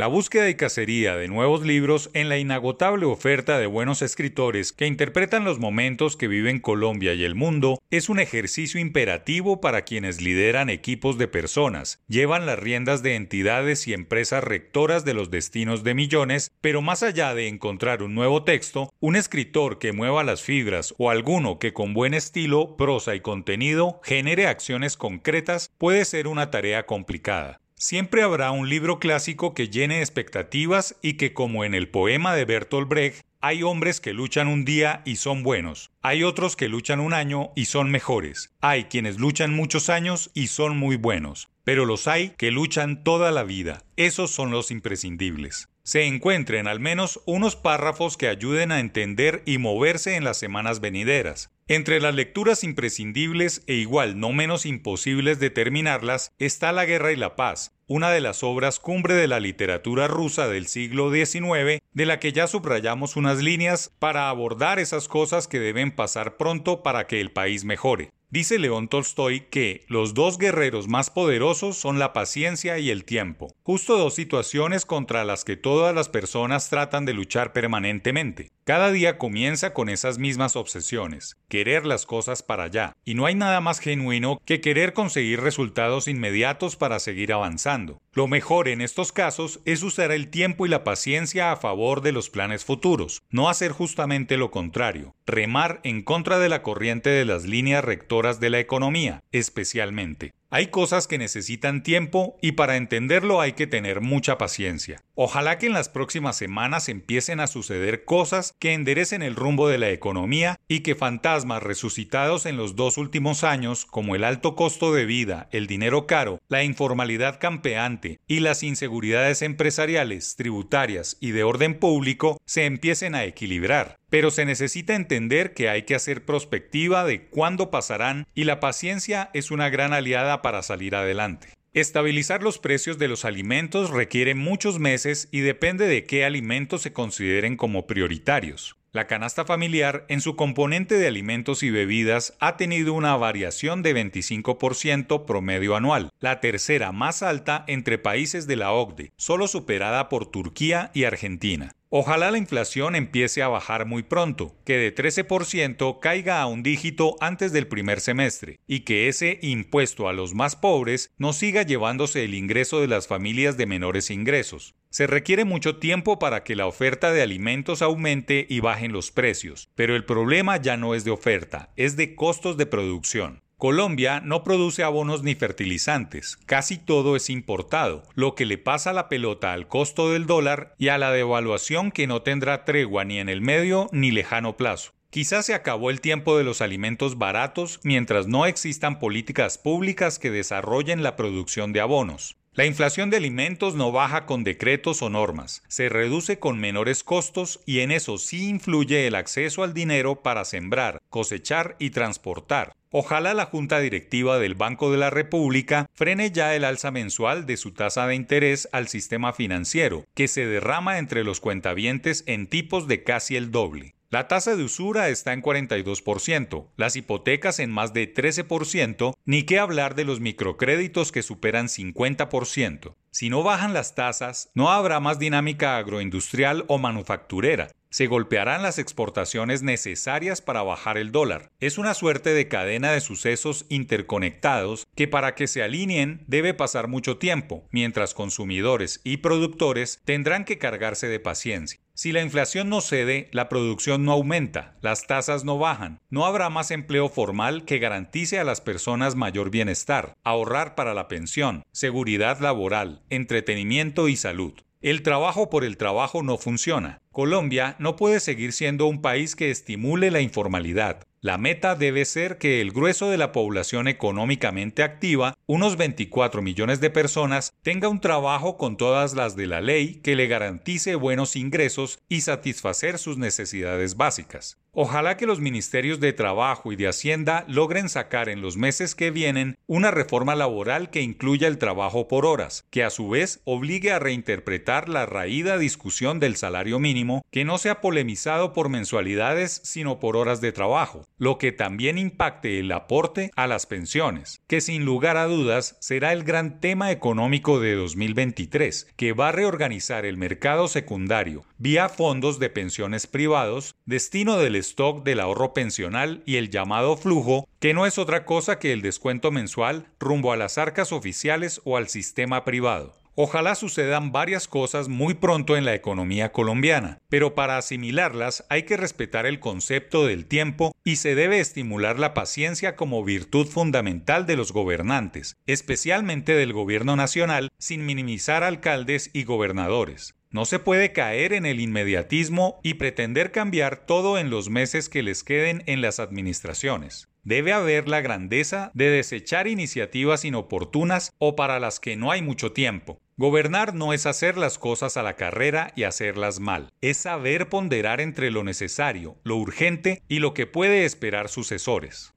La búsqueda y cacería de nuevos libros en la inagotable oferta de buenos escritores que interpretan los momentos que viven Colombia y el mundo es un ejercicio imperativo para quienes lideran equipos de personas, llevan las riendas de entidades y empresas rectoras de los destinos de millones, pero más allá de encontrar un nuevo texto, un escritor que mueva las fibras o alguno que con buen estilo, prosa y contenido genere acciones concretas puede ser una tarea complicada. Siempre habrá un libro clásico que llene expectativas y que, como en el poema de Bertolt Brecht, hay hombres que luchan un día y son buenos, hay otros que luchan un año y son mejores, hay quienes luchan muchos años y son muy buenos, pero los hay que luchan toda la vida, esos son los imprescindibles se encuentren al menos unos párrafos que ayuden a entender y moverse en las semanas venideras. Entre las lecturas imprescindibles e igual no menos imposibles de terminarlas está La Guerra y la Paz, una de las obras cumbre de la literatura rusa del siglo XIX, de la que ya subrayamos unas líneas para abordar esas cosas que deben pasar pronto para que el país mejore. Dice León Tolstoy que los dos guerreros más poderosos son la paciencia y el tiempo, justo dos situaciones contra las que todas las personas tratan de luchar permanentemente. Cada día comienza con esas mismas obsesiones, querer las cosas para allá, y no hay nada más genuino que querer conseguir resultados inmediatos para seguir avanzando. Lo mejor en estos casos es usar el tiempo y la paciencia a favor de los planes futuros, no hacer justamente lo contrario, remar en contra de la corriente de las líneas rectoras de la economía, especialmente. Hay cosas que necesitan tiempo y para entenderlo hay que tener mucha paciencia. Ojalá que en las próximas semanas empiecen a suceder cosas que enderecen el rumbo de la economía y que fantasmas resucitados en los dos últimos años, como el alto costo de vida, el dinero caro, la informalidad campeante y las inseguridades empresariales, tributarias y de orden público, se empiecen a equilibrar. Pero se necesita entender que hay que hacer prospectiva de cuándo pasarán y la paciencia es una gran aliada para salir adelante. Estabilizar los precios de los alimentos requiere muchos meses y depende de qué alimentos se consideren como prioritarios. La canasta familiar en su componente de alimentos y bebidas ha tenido una variación de 25% promedio anual, la tercera más alta entre países de la OCDE, solo superada por Turquía y Argentina. Ojalá la inflación empiece a bajar muy pronto, que de 13% caiga a un dígito antes del primer semestre y que ese impuesto a los más pobres no siga llevándose el ingreso de las familias de menores ingresos. Se requiere mucho tiempo para que la oferta de alimentos aumente y bajen los precios, pero el problema ya no es de oferta, es de costos de producción. Colombia no produce abonos ni fertilizantes, casi todo es importado, lo que le pasa la pelota al costo del dólar y a la devaluación que no tendrá tregua ni en el medio ni lejano plazo. Quizás se acabó el tiempo de los alimentos baratos mientras no existan políticas públicas que desarrollen la producción de abonos. La inflación de alimentos no baja con decretos o normas, se reduce con menores costos y en eso sí influye el acceso al dinero para sembrar, cosechar y transportar. Ojalá la Junta Directiva del Banco de la República frene ya el alza mensual de su tasa de interés al sistema financiero, que se derrama entre los cuentavientes en tipos de casi el doble. La tasa de usura está en 42%, las hipotecas en más de 13%, ni qué hablar de los microcréditos que superan 50%. Si no bajan las tasas, no habrá más dinámica agroindustrial o manufacturera, se golpearán las exportaciones necesarias para bajar el dólar. Es una suerte de cadena de sucesos interconectados que para que se alineen debe pasar mucho tiempo, mientras consumidores y productores tendrán que cargarse de paciencia. Si la inflación no cede, la producción no aumenta, las tasas no bajan, no habrá más empleo formal que garantice a las personas mayor bienestar, ahorrar para la pensión, seguridad laboral, entretenimiento y salud. El trabajo por el trabajo no funciona. Colombia no puede seguir siendo un país que estimule la informalidad. La meta debe ser que el grueso de la población económicamente activa, unos 24 millones de personas, tenga un trabajo con todas las de la ley que le garantice buenos ingresos y satisfacer sus necesidades básicas. Ojalá que los ministerios de Trabajo y de Hacienda logren sacar en los meses que vienen una reforma laboral que incluya el trabajo por horas, que a su vez obligue a reinterpretar la raída discusión del salario mínimo, que no sea polemizado por mensualidades sino por horas de trabajo, lo que también impacte el aporte a las pensiones, que sin lugar a dudas será el gran tema económico de 2023, que va a reorganizar el mercado secundario vía fondos de pensiones privados, destino del stock del ahorro pensional y el llamado flujo, que no es otra cosa que el descuento mensual rumbo a las arcas oficiales o al sistema privado. Ojalá sucedan varias cosas muy pronto en la economía colombiana, pero para asimilarlas hay que respetar el concepto del tiempo y se debe estimular la paciencia como virtud fundamental de los gobernantes, especialmente del gobierno nacional, sin minimizar alcaldes y gobernadores. No se puede caer en el inmediatismo y pretender cambiar todo en los meses que les queden en las administraciones. Debe haber la grandeza de desechar iniciativas inoportunas o para las que no hay mucho tiempo. Gobernar no es hacer las cosas a la carrera y hacerlas mal, es saber ponderar entre lo necesario, lo urgente y lo que puede esperar sucesores.